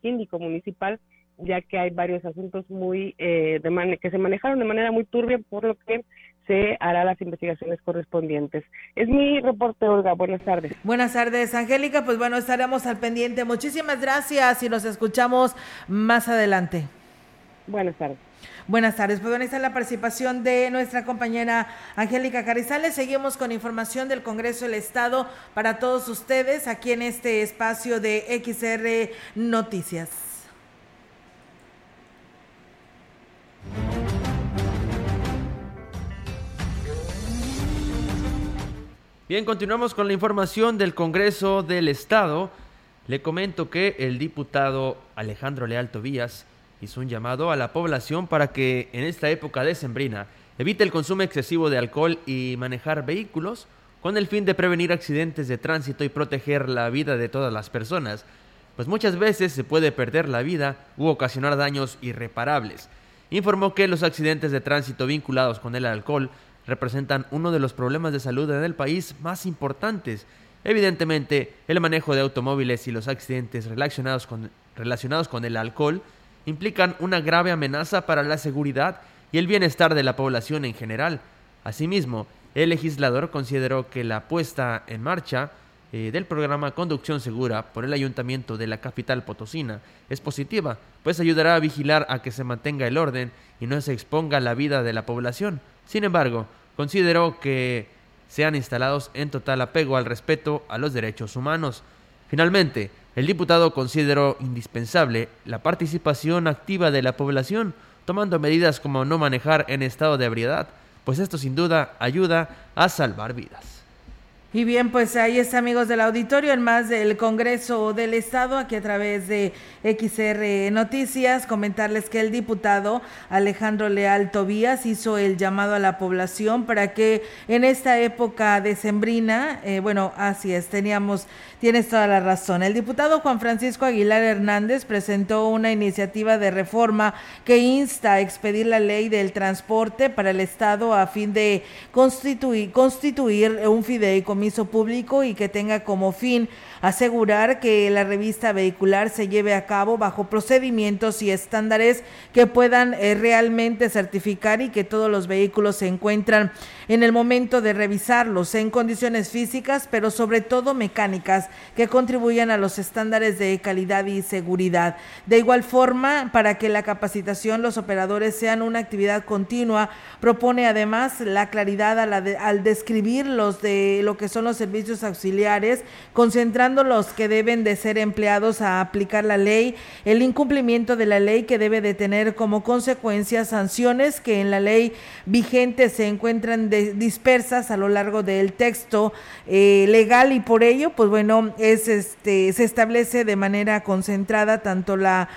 síndico municipal ya que hay varios asuntos muy de que se manejaron de manera muy turbia por lo que se hará las investigaciones correspondientes. Es mi reporte, Olga. Buenas tardes. Buenas tardes, Angélica. Pues bueno, estaremos al pendiente. Muchísimas gracias y nos escuchamos más adelante. Buenas tardes. Buenas tardes. Pues bueno, está la participación de nuestra compañera Angélica Carizales. Seguimos con información del Congreso del Estado para todos ustedes aquí en este espacio de XR Noticias. Bien, continuamos con la información del Congreso del Estado. Le comento que el diputado Alejandro Leal Tobías hizo un llamado a la población para que en esta época decembrina evite el consumo excesivo de alcohol y manejar vehículos con el fin de prevenir accidentes de tránsito y proteger la vida de todas las personas, pues muchas veces se puede perder la vida u ocasionar daños irreparables. Informó que los accidentes de tránsito vinculados con el alcohol representan uno de los problemas de salud en el país más importantes Evidentemente, el manejo de automóviles y los accidentes relacionados con, relacionados con el alcohol implican una grave amenaza para la seguridad y el bienestar de la población en general. Asimismo, el legislador consideró que la puesta en marcha eh, del programa Conducción Segura por el Ayuntamiento de la capital potosina es positiva, pues ayudará a vigilar a que se mantenga el orden y no se exponga la vida de la población. Sin embargo, consideró que sean instalados en total apego al respeto a los derechos humanos. Finalmente, el diputado consideró indispensable la participación activa de la población, tomando medidas como no manejar en estado de ebriedad, pues esto sin duda ayuda a salvar vidas. Y bien, pues ahí está, amigos del auditorio, en más del Congreso del Estado, aquí a través de XR Noticias, comentarles que el diputado Alejandro Leal Tobías hizo el llamado a la población para que en esta época decembrina, eh, bueno, así es, teníamos Tienes toda la razón. El diputado Juan Francisco Aguilar Hernández presentó una iniciativa de reforma que insta a expedir la ley del transporte para el Estado a fin de constituir, constituir un fideicomiso público y que tenga como fin asegurar que la revista vehicular se lleve a cabo bajo procedimientos y estándares que puedan eh, realmente certificar y que todos los vehículos se encuentran en el momento de revisarlos en condiciones físicas, pero sobre todo mecánicas que contribuyan a los estándares de calidad y seguridad. De igual forma, para que la capacitación los operadores sean una actividad continua, propone además la claridad al describir los de lo que son los servicios auxiliares, concentrando los que deben de ser empleados a aplicar la ley, el incumplimiento de la ley que debe de tener como consecuencia sanciones que en la ley vigente se encuentran dispersas a lo largo del texto eh, legal y por ello, pues bueno, es este se establece de manera concentrada tanto la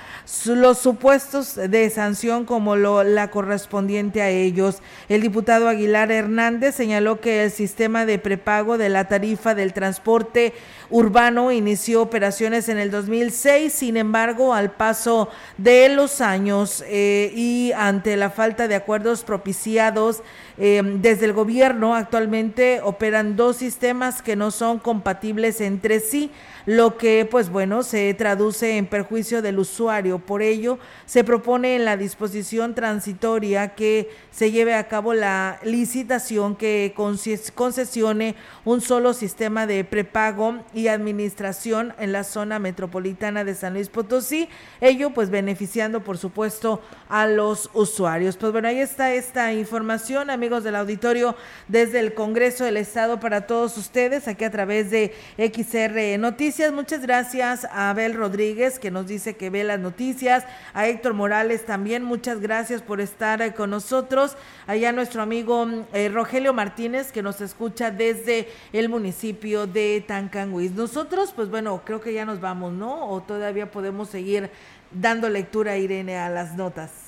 los supuestos de sanción como lo, la correspondiente a ellos. El diputado Aguilar Hernández señaló que el sistema de prepago de la tarifa del transporte urbano inició operaciones en el 2006, sin embargo, al paso de los años eh, y ante la falta de acuerdos propiciados eh, desde el gobierno, actualmente operan dos sistemas que no son compatibles entre sí lo que pues bueno se traduce en perjuicio del usuario. Por ello, se propone en la disposición transitoria que se lleve a cabo la licitación que concesione un solo sistema de prepago y administración en la zona metropolitana de San Luis Potosí, ello pues beneficiando por supuesto a los usuarios. Pues bueno, ahí está esta información, amigos del auditorio, desde el Congreso del Estado para todos ustedes, aquí a través de XR Noticias Muchas gracias a Abel Rodríguez que nos dice que ve las noticias. A Héctor Morales también. Muchas gracias por estar eh, con nosotros. Allá nuestro amigo eh, Rogelio Martínez que nos escucha desde el municipio de Tancanguis. Nosotros, pues bueno, creo que ya nos vamos, ¿no? O todavía podemos seguir dando lectura, Irene, a las notas.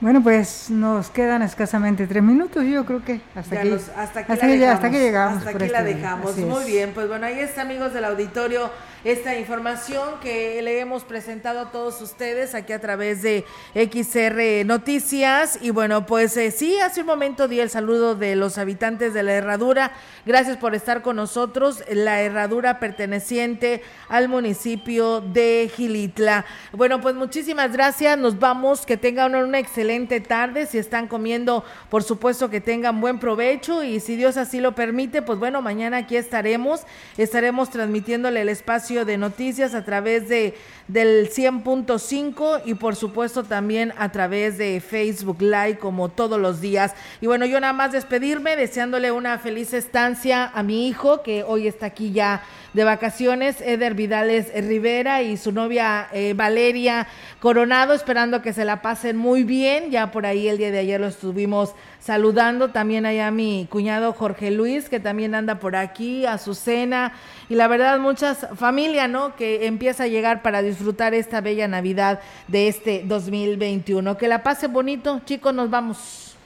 Bueno, pues nos quedan escasamente tres minutos, yo creo que hasta aquí, hasta, aquí hasta, que, llegamos. Hasta aquí la este dejamos. Muy bien, pues bueno, ahí está, amigos del auditorio esta información que le hemos presentado a todos ustedes aquí a través de XR Noticias. Y bueno, pues eh, sí, hace un momento di el saludo de los habitantes de la herradura. Gracias por estar con nosotros. La herradura perteneciente al municipio de Gilitla. Bueno, pues muchísimas gracias. Nos vamos. Que tengan una excelente tarde. Si están comiendo, por supuesto que tengan buen provecho. Y si Dios así lo permite, pues bueno, mañana aquí estaremos. Estaremos transmitiéndole el espacio de noticias a través de del 100.5 y por supuesto también a través de Facebook Live como todos los días. Y bueno, yo nada más despedirme deseándole una feliz estancia a mi hijo que hoy está aquí ya de vacaciones, Eder Vidales Rivera y su novia eh, Valeria Coronado, esperando que se la pasen muy bien. Ya por ahí el día de ayer lo estuvimos saludando. También allá mi cuñado Jorge Luis, que también anda por aquí, a su cena. Y la verdad, muchas familias, ¿no? Que empieza a llegar para disfrutar esta bella Navidad de este 2021. Que la pase bonito, chicos, nos vamos.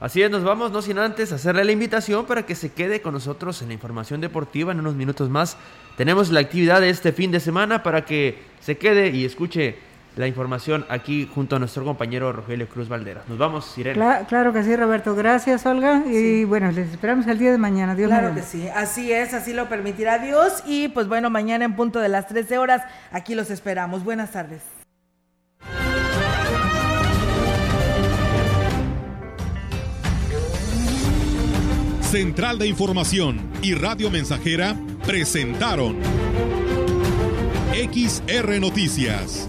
Así es, nos vamos, no sin antes hacerle la invitación para que se quede con nosotros en la información deportiva en unos minutos más. Tenemos la actividad de este fin de semana para que se quede y escuche la información aquí junto a nuestro compañero Rogelio Cruz Valderas. Nos vamos, Irene. Claro, que sí, Roberto. Gracias, Olga. Y bueno, les esperamos el día de mañana. Dios claro que sí. Así es, así lo permitirá Dios. Y pues bueno, mañana en punto de las 13 horas, aquí los esperamos. Buenas tardes. Central de Información y Radio Mensajera presentaron XR Noticias.